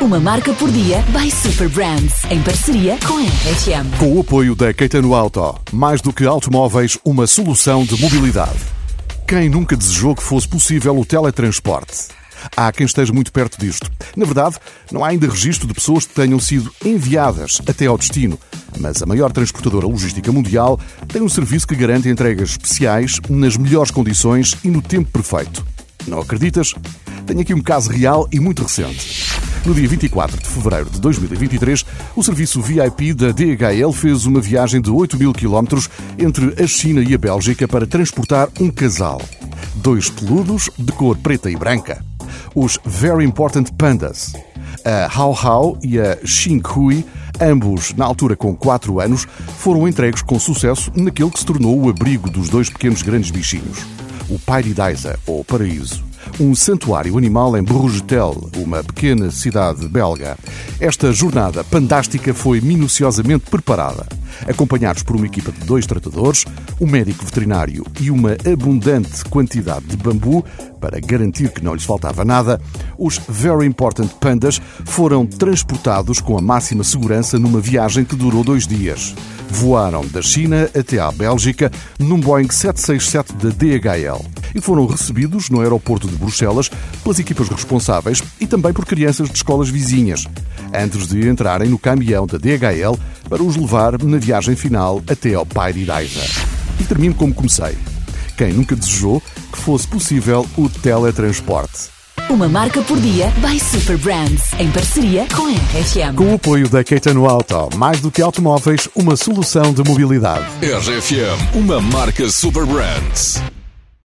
Uma marca por dia by Super Brands, em parceria com a RFM. Com o apoio da Caetano Auto, mais do que automóveis, uma solução de mobilidade. Quem nunca desejou que fosse possível o teletransporte? Há quem esteja muito perto disto. Na verdade, não há ainda registro de pessoas que tenham sido enviadas até ao destino. Mas a maior transportadora logística mundial tem um serviço que garante entregas especiais nas melhores condições e no tempo perfeito. Não acreditas? Tenho aqui um caso real e muito recente. No dia 24 de fevereiro de 2023, o serviço VIP da DHL fez uma viagem de 8 mil quilómetros entre a China e a Bélgica para transportar um casal. Dois peludos de cor preta e branca. Os Very Important Pandas. A Hao Hao e a Xin Hui, ambos na altura com 4 anos, foram entregues com sucesso naquele que se tornou o abrigo dos dois pequenos grandes bichinhos. O Paradisa, ou Paraíso um santuário animal em Brugetel, uma pequena cidade belga. Esta jornada pandástica foi minuciosamente preparada. Acompanhados por uma equipa de dois tratadores, um médico veterinário e uma abundante quantidade de bambu, para garantir que não lhes faltava nada, os Very Important Pandas foram transportados com a máxima segurança numa viagem que durou dois dias. Voaram da China até à Bélgica num Boeing 767 da DHL e foram recebidos no aeroporto de Bruxelas pelas equipas responsáveis e também por crianças de escolas vizinhas, antes de entrarem no caminhão da DHL para os levar na viagem final até ao Paradise. E termino como comecei. Quem nunca desejou que fosse possível o teletransporte? Uma marca por dia by Super Brands, em parceria com a RFM. Com o apoio da Caetano Auto, mais do que automóveis, uma solução de mobilidade. RFM, uma marca Super Brands.